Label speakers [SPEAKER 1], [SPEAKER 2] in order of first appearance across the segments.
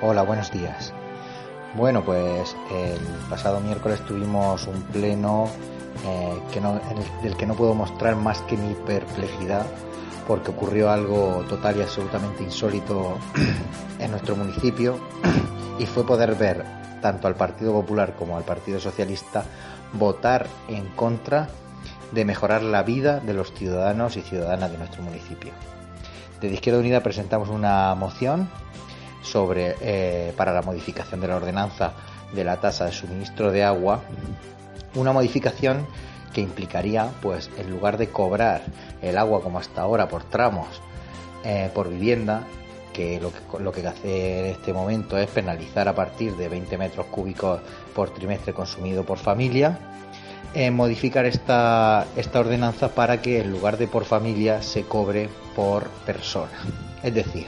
[SPEAKER 1] Hola, buenos días. Bueno, pues el pasado miércoles tuvimos un pleno eh, del que no puedo mostrar más que mi perplejidad porque ocurrió algo total y absolutamente insólito en nuestro municipio y fue poder ver tanto al Partido Popular como al Partido Socialista votar en contra de mejorar la vida de los ciudadanos y ciudadanas de nuestro municipio. Desde Izquierda Unida presentamos una moción sobre eh, para la modificación de la ordenanza de la tasa de suministro de agua, una modificación que implicaría, pues, en lugar de cobrar el agua como hasta ahora por tramos eh, por vivienda, que lo, que lo que hace en este momento es penalizar a partir de 20 metros cúbicos por trimestre consumido por familia, eh, modificar esta, esta ordenanza para que en lugar de por familia se cobre por persona. Es decir,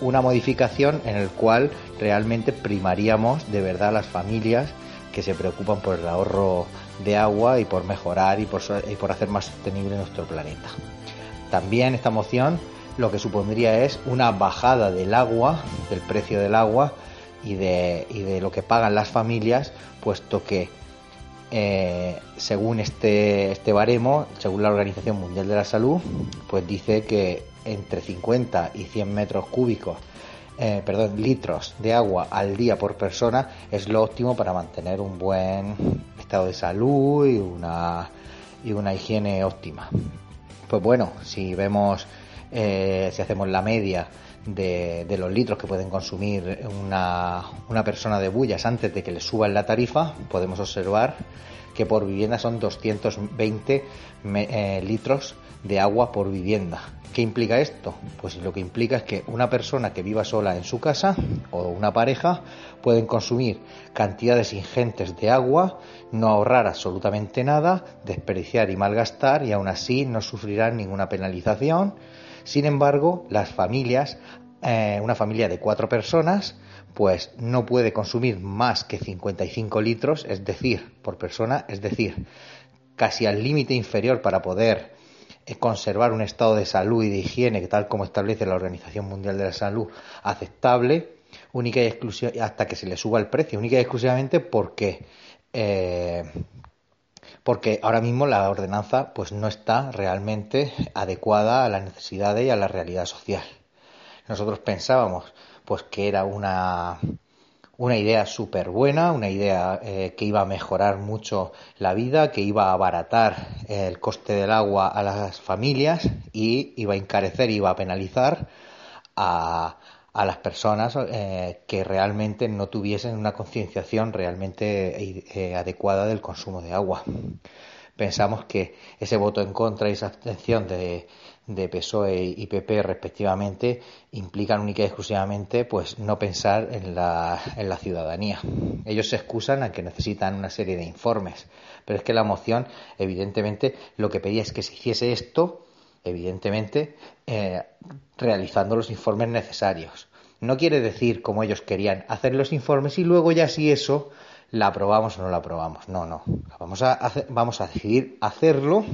[SPEAKER 1] una modificación en el cual realmente primaríamos de verdad a las familias que se preocupan por el ahorro de agua y por mejorar y por, por hacer más sostenible nuestro planeta. También esta moción lo que supondría es una bajada del agua, del precio del agua y de, y de lo que pagan las familias, puesto que eh, según este, este baremo, según la Organización Mundial de la Salud, pues dice que entre 50 y 100 metros cúbicos, eh, perdón, litros de agua al día por persona es lo óptimo para mantener un buen estado de salud y una, y una higiene óptima. Pues bueno, si vemos, eh, si hacemos la media de, los litros que pueden consumir una, una persona de bullas antes de que le suban la tarifa, podemos observar que por vivienda son 220 eh, litros de agua por vivienda. ¿Qué implica esto? Pues lo que implica es que una persona que viva sola en su casa o una pareja pueden consumir cantidades ingentes de agua, no ahorrar absolutamente nada, desperdiciar y malgastar y aún así no sufrirán ninguna penalización. Sin embargo, las familias, eh, una familia de cuatro personas, pues no puede consumir más que 55 litros, es decir, por persona, es decir, casi al límite inferior para poder eh, conservar un estado de salud y de higiene, tal como establece la Organización Mundial de la Salud, aceptable, única y hasta que se le suba el precio, única y exclusivamente porque eh, porque ahora mismo la ordenanza pues no está realmente adecuada a las necesidades y a la realidad social. Nosotros pensábamos pues que era una una idea súper buena, una idea eh, que iba a mejorar mucho la vida, que iba a abaratar el coste del agua a las familias y iba a encarecer, iba a penalizar a, a las personas eh, que realmente no tuviesen una concienciación realmente eh, adecuada del consumo de agua. Pensamos que ese voto en contra y esa abstención de, de PSOE y PP respectivamente implican única y exclusivamente pues no pensar en la, en la ciudadanía. Ellos se excusan a que necesitan una serie de informes, pero es que la moción evidentemente lo que pedía es que se hiciese esto evidentemente eh, realizando los informes necesarios. No quiere decir, como ellos querían, hacer los informes y luego ya si eso la aprobamos o no la aprobamos. No, no. Vamos a, hacer, vamos a decidir hacerlo,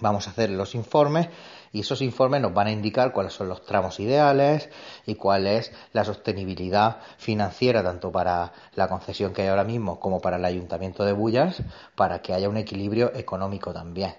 [SPEAKER 1] vamos a hacer los informes y esos informes nos van a indicar cuáles son los tramos ideales y cuál es la sostenibilidad financiera tanto para la concesión que hay ahora mismo como para el ayuntamiento de Bullas para que haya un equilibrio económico también.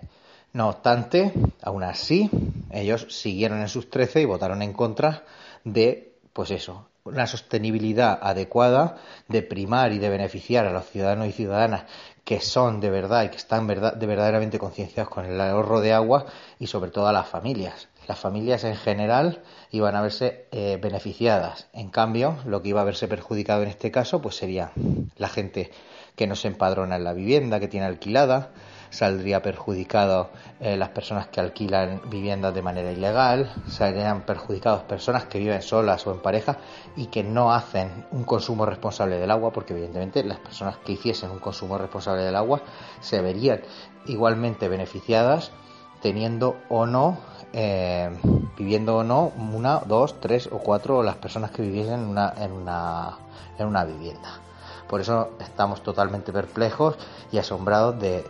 [SPEAKER 1] No obstante, aún así, ellos siguieron en sus trece y votaron en contra de, pues eso, una sostenibilidad adecuada de primar y de beneficiar a los ciudadanos y ciudadanas que son de verdad y que están de verdaderamente concienciados con el ahorro de agua y sobre todo a las familias. Las familias en general iban a verse eh, beneficiadas. En cambio, lo que iba a verse perjudicado en este caso, pues sería la gente que no se empadrona en la vivienda, que tiene alquilada, saldría perjudicado eh, las personas que alquilan viviendas de manera ilegal, saldrían perjudicados personas que viven solas o en pareja y que no hacen un consumo responsable del agua, porque evidentemente las personas que hiciesen un consumo responsable del agua se verían igualmente beneficiadas teniendo o no, eh, viviendo o no, una, dos, tres o cuatro las personas que viviesen en una, en una, en una vivienda. Por eso estamos totalmente perplejos y asombrados de,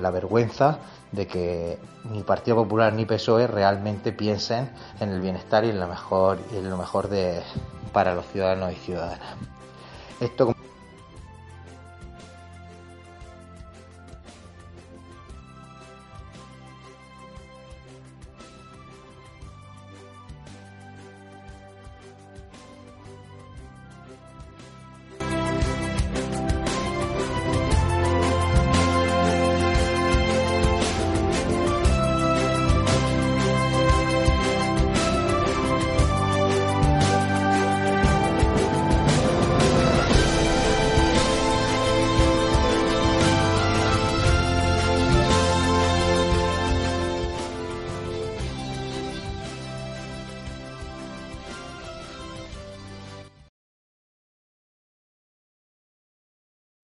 [SPEAKER 1] la vergüenza de que ni Partido Popular ni PSOE realmente piensen en el bienestar y en lo mejor, y en lo mejor de, para los ciudadanos y ciudadanas. Esto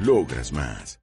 [SPEAKER 2] Logras más.